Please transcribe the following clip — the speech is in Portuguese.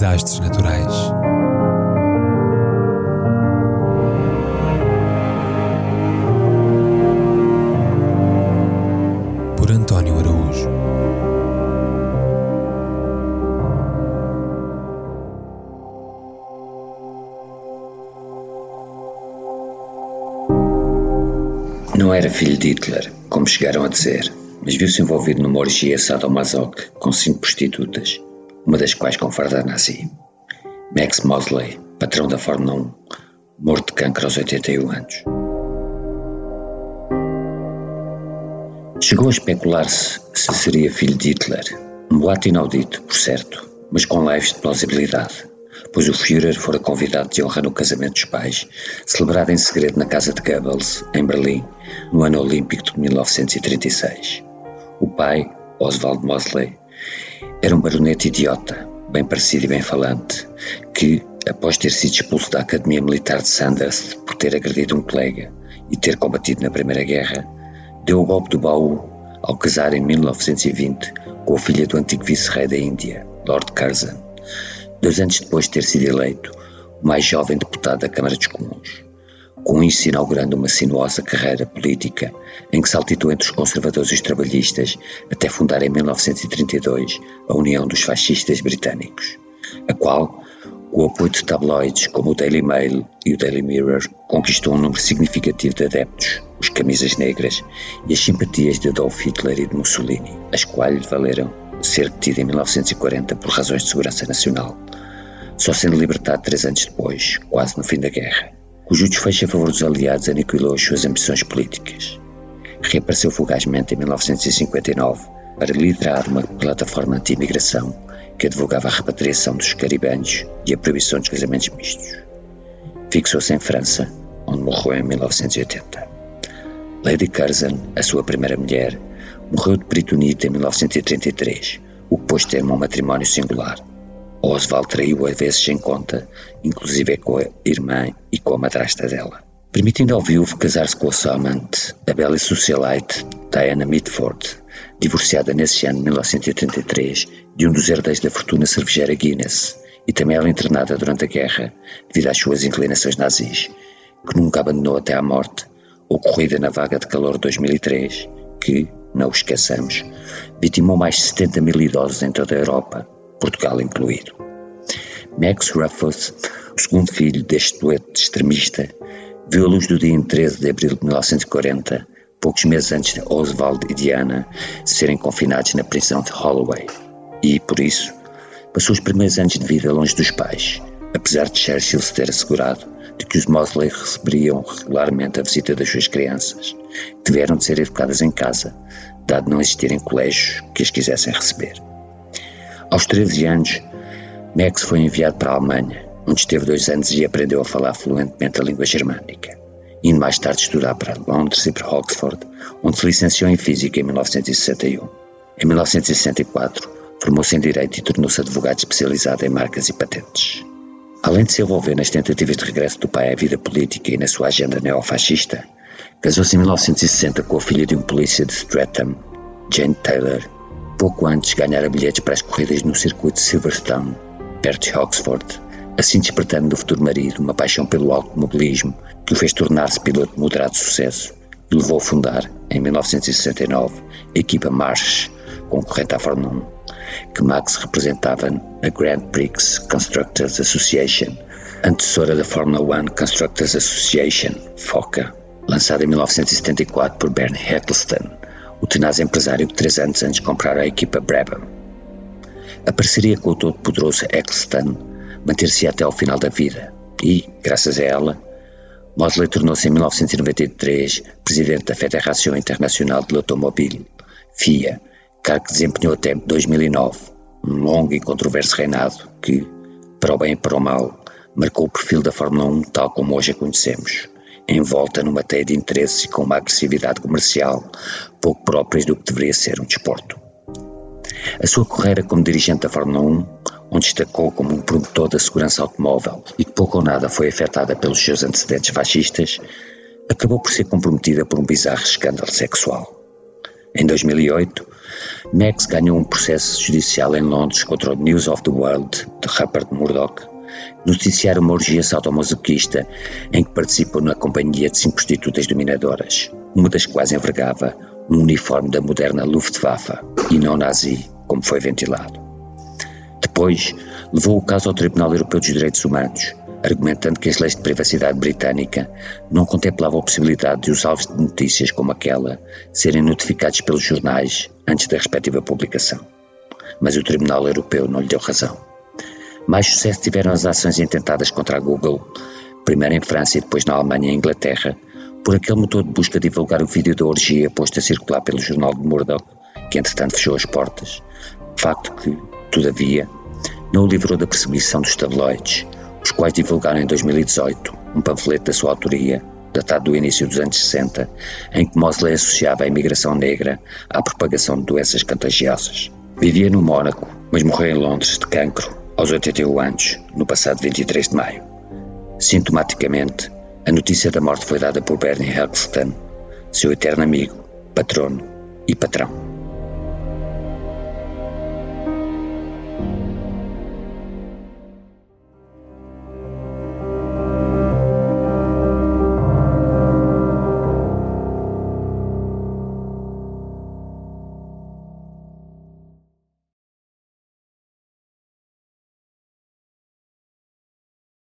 desastres naturais. Por António Araújo. Não era filho de Hitler, como chegaram a dizer, mas viu-se envolvido numa orgia sadomasoque com cinco prostitutas, uma das quais com farda nazi. Max Mosley, patrão da Fórmula 1, morto de cancro aos 81 anos. Chegou a especular-se se seria filho de Hitler, um boato inaudito, por certo, mas com leves de plausibilidade, pois o Führer fora convidado de honra no casamento dos pais, celebrado em segredo na casa de Goebbels, em Berlim, no ano olímpico de 1936. O pai, Oswald Mosley, era um baronete idiota, bem parecido e bem falante, que, após ter sido expulso da Academia Militar de Sandhurst por ter agredido um colega e ter combatido na Primeira Guerra, deu o golpe do baú ao casar em 1920 com a filha do antigo vice-rei da Índia, Lord Curzon, dois anos depois de ter sido eleito o mais jovem deputado da Câmara dos Comuns com isso inaugurando uma sinuosa carreira política em que saltitou entre os conservadores e os trabalhistas até fundar em 1932 a União dos Fascistas Britânicos, a qual, com o apoio de tabloides como o Daily Mail e o Daily Mirror, conquistou um número significativo de adeptos, os camisas negras e as simpatias de Adolf Hitler e de Mussolini, as quais lhe valeram ser detido em 1940 por razões de segurança nacional, só sendo libertado três anos depois, quase no fim da guerra cujo desfecho a favor dos aliados aniquilou as suas ambições políticas. Reapareceu fugazmente em 1959 para liderar uma plataforma anti-imigração que advogava a repatriação dos caribenhos e a proibição dos casamentos mistos. Fixou-se em França, onde morreu em 1980. Lady Curzon, a sua primeira mulher, morreu de peritonite em 1933, o que pôs termo a um matrimónio singular. Oswald traiu a vezes sem conta, inclusive com a irmã e com a madrasta dela. Permitindo ao viúvo casar-se com a sua amante, a bela socialite Diana Mitford, divorciada nesse ano de 1983 de um dos herdeiros da fortuna cervejeira Guinness, e também ela internada durante a guerra devido às suas inclinações nazis, que nunca abandonou até à morte, ocorrida na vaga de calor de 2003, que, não o esqueçamos, vitimou mais de 70 mil idosos em toda a Europa, Portugal incluído. Max Ruffles, o segundo filho deste dueto extremista, viu a luz do dia em 13 de abril de 1940, poucos meses antes de Oswald e Diana serem confinados na prisão de Holloway, e, por isso, passou os primeiros anos de vida longe dos pais, apesar de Churchill se ter assegurado de que os Mosley receberiam regularmente a visita das suas crianças, tiveram de ser educadas em casa, dado não existirem colégios que as quisessem receber. Aos 13 anos, Max foi enviado para a Alemanha, onde esteve dois anos e aprendeu a falar fluentemente a língua germânica, indo mais tarde estudar para Londres e para Oxford, onde se licenciou em Física em 1961. Em 1964, formou-se em Direito e tornou-se advogado especializado em marcas e patentes. Além de se envolver nas tentativas de regresso do pai à vida política e na sua agenda neofascista, casou-se em 1960 com a filha de um polícia de Streatham, Jane Taylor, pouco antes ganhara bilhetes para as corridas no circuito de Silverstone, perto de Oxford, assim despertando do futuro marido uma paixão pelo automobilismo que o fez tornar-se piloto de moderado sucesso e levou a fundar, em 1969, a equipa March, concorrente à Fórmula 1, que Max representava na Grand Prix Constructors Association, antecessora da Fórmula 1 Constructors Association, FOCA, lançada em 1974 por Bernie Ecclestone o tenaz empresário que três anos antes comprara a equipa Brabham. A parceria com o todo-poderoso Eccleston manter-se até ao final da vida e, graças a ela, Mosley tornou-se em 1993 presidente da Federação Internacional de Automóvel, FIA, cargo que desempenhou até 2009, um longo e controverso reinado que, para o bem e para o mal, marcou o perfil da Fórmula 1 tal como hoje a conhecemos envolta numa teia de interesses e com uma agressividade comercial pouco próprias do que deveria ser um desporto. A sua carreira como dirigente da Fórmula 1, onde destacou como um promotor da segurança automóvel e que pouco ou nada foi afetada pelos seus antecedentes fascistas, acabou por ser comprometida por um bizarro escândalo sexual. Em 2008, Max ganhou um processo judicial em Londres contra o News of the World, de Rupert Murdoch, noticiar uma orgia sadomasoquista em que participou na companhia de cinco prostitutas dominadoras, uma das quais envergava um uniforme da moderna Luftwaffe e não nazi, como foi ventilado. Depois, levou o caso ao Tribunal Europeu dos Direitos Humanos, argumentando que as leis de privacidade britânica não contemplavam a possibilidade de os alvos de notícias como aquela serem notificados pelos jornais antes da respectiva publicação. Mas o Tribunal Europeu não lhe deu razão. Mais sucesso tiveram as ações intentadas contra a Google, primeiro em França e depois na Alemanha e Inglaterra, por aquele motor de busca divulgar o vídeo da orgia posto a circular pelo jornal de Murdoch, que entretanto fechou as portas. Facto que, todavia, não o livrou da perseguição dos tabloides, os quais divulgaram em 2018 um panfleto da sua autoria, datado do início dos anos 60, em que Mosley associava a imigração negra à propagação de doenças contagiosas. Vivia no Mónaco, mas morreu em Londres de cancro aos 81 anos, no passado 23 de maio. Sintomaticamente, a notícia da morte foi dada por Bernie Eccleston, seu eterno amigo, patrono e patrão.